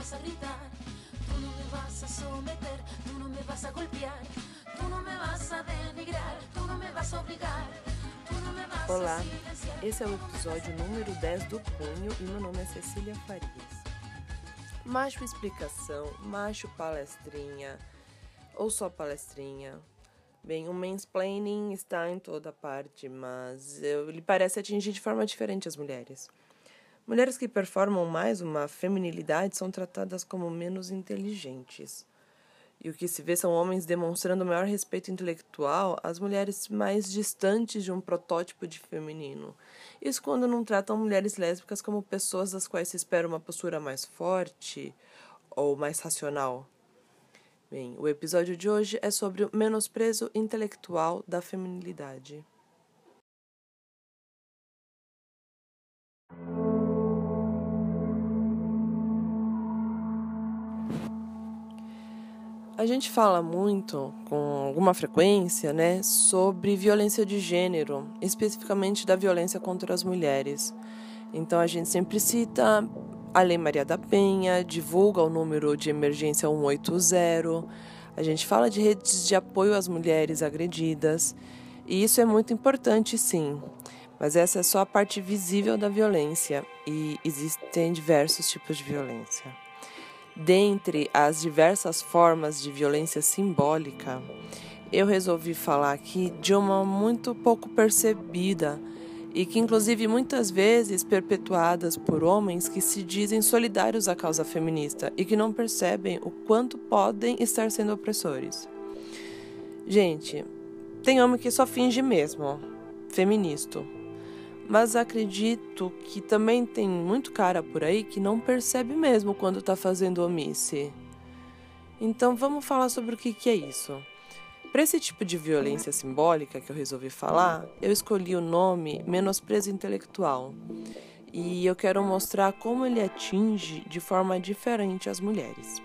vas a gritar, tú no me vas a someter, tú no me vas a golpear, tú no me vas a denigrar, tú no me vas a obrigar. Olá, esse é o episódio número 10 do Punho e meu nome é Cecília Farias. Macho explicação, macho palestrinha ou só palestrinha. Bem, o mansplaining está em toda parte, mas ele parece atingir de forma diferente as mulheres. Mulheres que performam mais uma feminilidade são tratadas como menos inteligentes. E o que se vê são homens demonstrando maior respeito intelectual às mulheres mais distantes de um protótipo de feminino. Isso quando não tratam mulheres lésbicas como pessoas das quais se espera uma postura mais forte ou mais racional. Bem, o episódio de hoje é sobre o menosprezo intelectual da feminilidade. A gente fala muito, com alguma frequência, né, sobre violência de gênero, especificamente da violência contra as mulheres. Então a gente sempre cita a Lei Maria da Penha, divulga o número de emergência 180. A gente fala de redes de apoio às mulheres agredidas, e isso é muito importante, sim. Mas essa é só a parte visível da violência e existem diversos tipos de violência. Dentre as diversas formas de violência simbólica, eu resolvi falar aqui de uma muito pouco percebida e que, inclusive, muitas vezes perpetuadas por homens que se dizem solidários à causa feminista e que não percebem o quanto podem estar sendo opressores. Gente, tem homem que só finge mesmo, feminista mas acredito que também tem muito cara por aí que não percebe mesmo quando está fazendo omisse. Então vamos falar sobre o que, que é isso. Para esse tipo de violência simbólica que eu resolvi falar, eu escolhi o nome menosprezo intelectual. E eu quero mostrar como ele atinge de forma diferente as mulheres.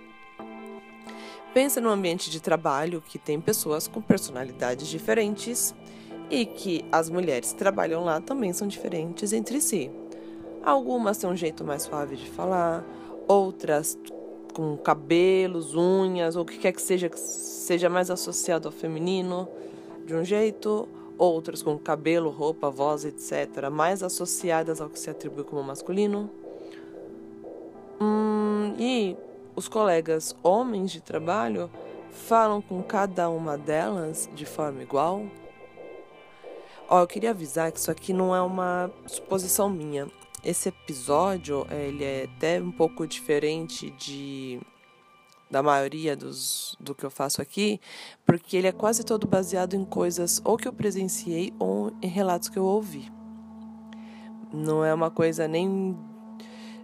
Pensa no ambiente de trabalho que tem pessoas com personalidades diferentes e que as mulheres que trabalham lá também são diferentes entre si. Algumas têm um jeito mais suave de falar, outras com cabelos, unhas, ou o que quer que seja que seja mais associado ao feminino de um jeito, outras com cabelo, roupa, voz, etc., mais associadas ao que se atribui como masculino. Hum, e os colegas homens de trabalho falam com cada uma delas de forma igual. Ó, eu queria avisar que isso aqui não é uma suposição minha. Esse episódio, ele é até um pouco diferente de da maioria dos, do que eu faço aqui, porque ele é quase todo baseado em coisas ou que eu presenciei ou em relatos que eu ouvi. Não é uma coisa nem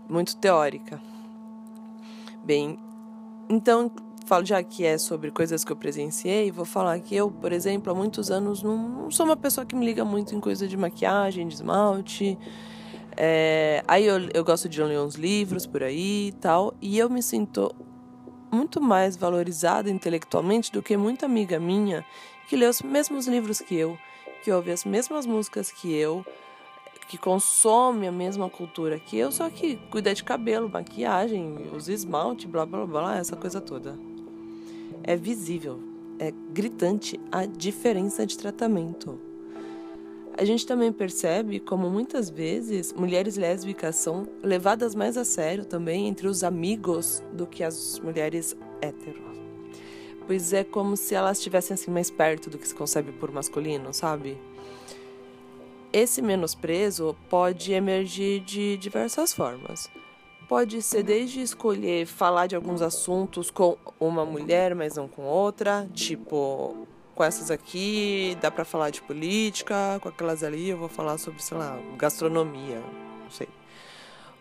muito teórica. Bem, então falo já que é sobre coisas que eu presenciei, vou falar que eu, por exemplo, há muitos anos não, não sou uma pessoa que me liga muito em coisa de maquiagem, de esmalte. É, aí eu, eu gosto de ler uns livros por aí e tal, e eu me sinto muito mais valorizada intelectualmente do que muita amiga minha que lê os mesmos livros que eu, que ouve as mesmas músicas que eu, que consome a mesma cultura que eu, só que cuida de cabelo, maquiagem, usa esmalte, blá blá blá, essa coisa toda é visível, é gritante a diferença de tratamento. A gente também percebe como muitas vezes mulheres lésbicas são levadas mais a sério também entre os amigos do que as mulheres héteros. Pois é como se elas estivessem assim mais perto do que se concebe por masculino, sabe? Esse menosprezo pode emergir de diversas formas pode ser desde escolher falar de alguns assuntos com uma mulher, mas não com outra, tipo, com essas aqui dá para falar de política, com aquelas ali eu vou falar sobre, sei lá, gastronomia, não sei.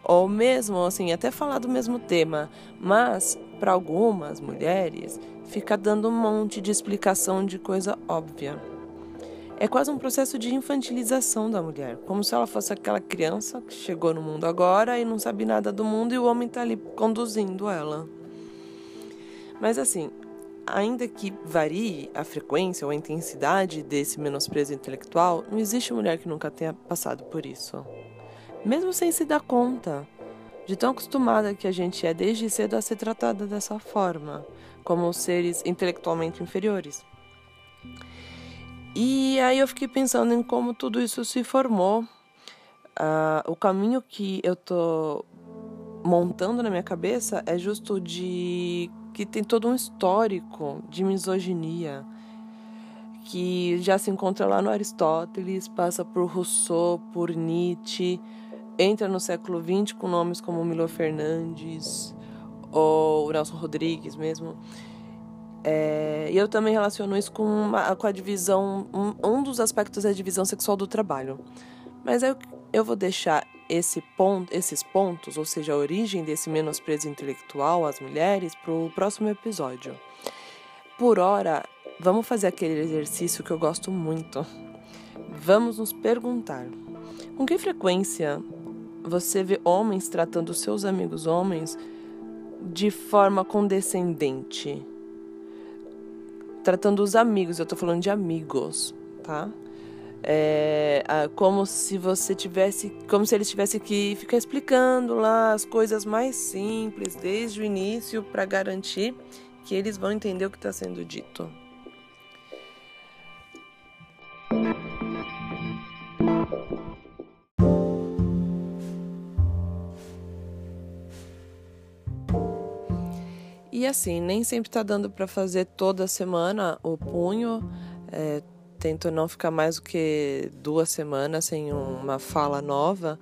Ou mesmo assim, até falar do mesmo tema, mas para algumas mulheres fica dando um monte de explicação de coisa óbvia. É quase um processo de infantilização da mulher, como se ela fosse aquela criança que chegou no mundo agora e não sabe nada do mundo e o homem está ali conduzindo ela. Mas assim, ainda que varie a frequência ou a intensidade desse menosprezo intelectual, não existe mulher que nunca tenha passado por isso. Mesmo sem se dar conta. de tão acostumada que a gente é desde cedo a ser tratada dessa forma, como seres intelectualmente inferiores. E aí eu fiquei pensando em como tudo isso se formou, uh, o caminho que eu tô montando na minha cabeça é justo de que tem todo um histórico de misoginia que já se encontra lá no Aristóteles, passa por Rousseau, por Nietzsche, entra no século XX com nomes como Milo Fernandes ou Nelson Rodrigues mesmo. É, e eu também relaciono isso com, uma, com a divisão. Um, um, dos aspectos é a divisão sexual do trabalho. Mas eu, eu vou deixar esse ponto, esses pontos, ou seja, a origem desse menosprezo intelectual às mulheres, para o próximo episódio. Por hora, vamos fazer aquele exercício que eu gosto muito. Vamos nos perguntar: com que frequência você vê homens tratando seus amigos homens de forma condescendente? Tratando os amigos, eu tô falando de amigos, tá? É, como se você tivesse, como se eles tivessem que ficar explicando lá as coisas mais simples desde o início para garantir que eles vão entender o que está sendo dito. E assim, nem sempre está dando para fazer toda semana o punho. É, tento não ficar mais do que duas semanas sem uma fala nova.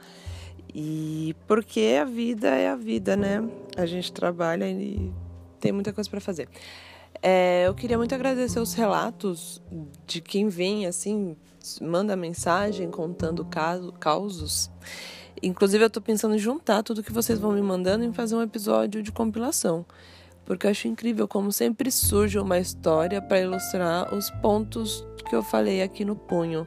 E porque a vida é a vida, né? A gente trabalha e tem muita coisa para fazer. É, eu queria muito agradecer os relatos de quem vem, assim, manda mensagem contando caso, causos. Inclusive, eu estou pensando em juntar tudo que vocês vão me mandando e fazer um episódio de compilação porque eu acho incrível como sempre surge uma história para ilustrar os pontos que eu falei aqui no punho.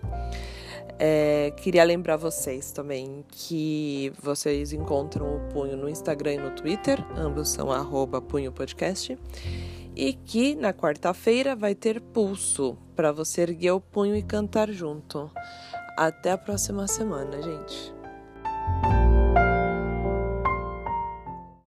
É, queria lembrar vocês também que vocês encontram o Punho no Instagram e no Twitter, ambos são arroba Punho Podcast, e que na quarta-feira vai ter pulso para você erguer o punho e cantar junto. Até a próxima semana, gente.